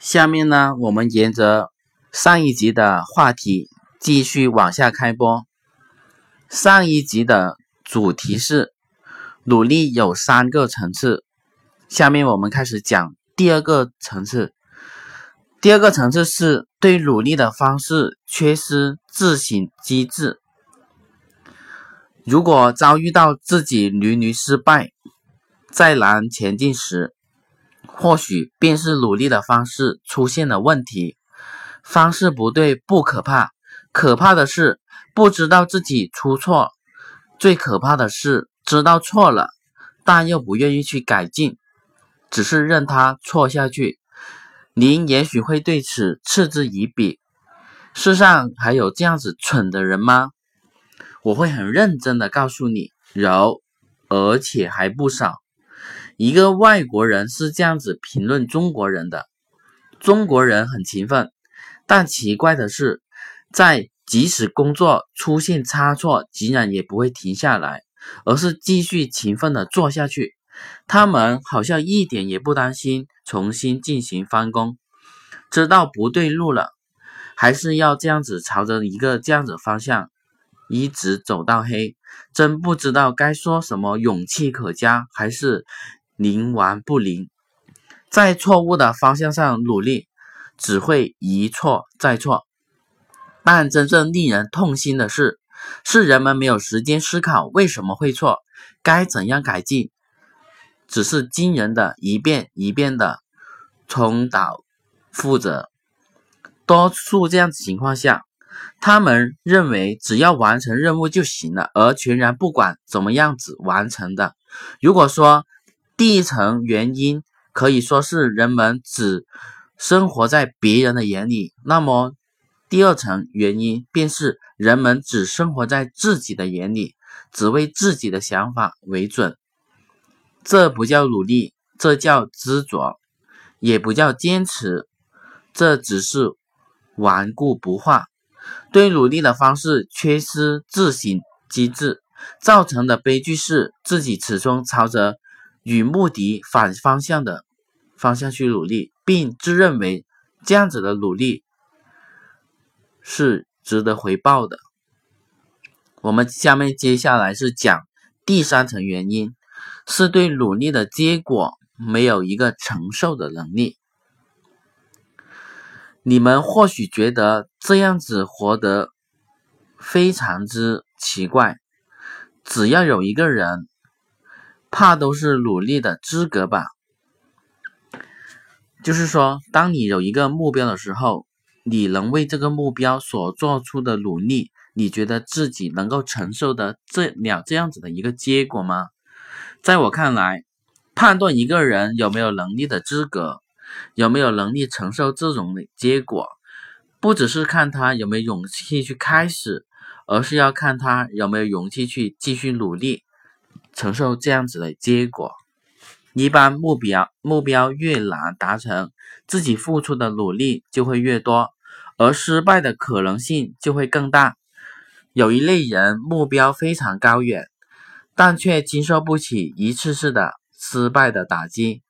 下面呢，我们沿着上一集的话题继续往下开播。上一集的主题是努力有三个层次，下面我们开始讲第二个层次。第二个层次是对努力的方式缺失自省机制。如果遭遇到自己屡屡失败、再难前进时，或许便是努力的方式出现了问题。方式不对不可怕，可怕的是不知道自己出错。最可怕的是知道错了，但又不愿意去改进，只是任他错下去。您也许会对此嗤之以鼻。世上还有这样子蠢的人吗？我会很认真的告诉你，有，而且还不少。一个外国人是这样子评论中国人的：中国人很勤奋，但奇怪的是，在即使工作出现差错，竟然也不会停下来，而是继续勤奋的做下去。他们好像一点也不担心重新进行翻工，知道不对路了，还是要这样子朝着一个这样子方向一直走到黑。真不知道该说什么勇气可嘉，还是。宁顽不灵，在错误的方向上努力，只会一错再错。但真正令人痛心的是，是人们没有时间思考为什么会错，该怎样改进，只是惊人的一遍一遍的重蹈覆辙。多数这样子情况下，他们认为只要完成任务就行了，而全然不管怎么样子完成的。如果说，第一层原因可以说是人们只生活在别人的眼里，那么第二层原因便是人们只生活在自己的眼里，只为自己的想法为准。这不叫努力，这叫执着，也不叫坚持，这只是顽固不化。对努力的方式缺失自省机制，造成的悲剧是自己始终朝着。与目的反方向的方向去努力，并自认为这样子的努力是值得回报的。我们下面接下来是讲第三层原因，是对努力的结果没有一个承受的能力。你们或许觉得这样子活得非常之奇怪，只要有一个人。怕都是努力的资格吧。就是说，当你有一个目标的时候，你能为这个目标所做出的努力，你觉得自己能够承受的这了这样子的一个结果吗？在我看来，判断一个人有没有能力的资格，有没有能力承受这种的结果，不只是看他有没有勇气去开始，而是要看他有没有勇气去继续努力。承受这样子的结果，一般目标目标越难达成，自己付出的努力就会越多，而失败的可能性就会更大。有一类人目标非常高远，但却经受不起一次次的失败的打击，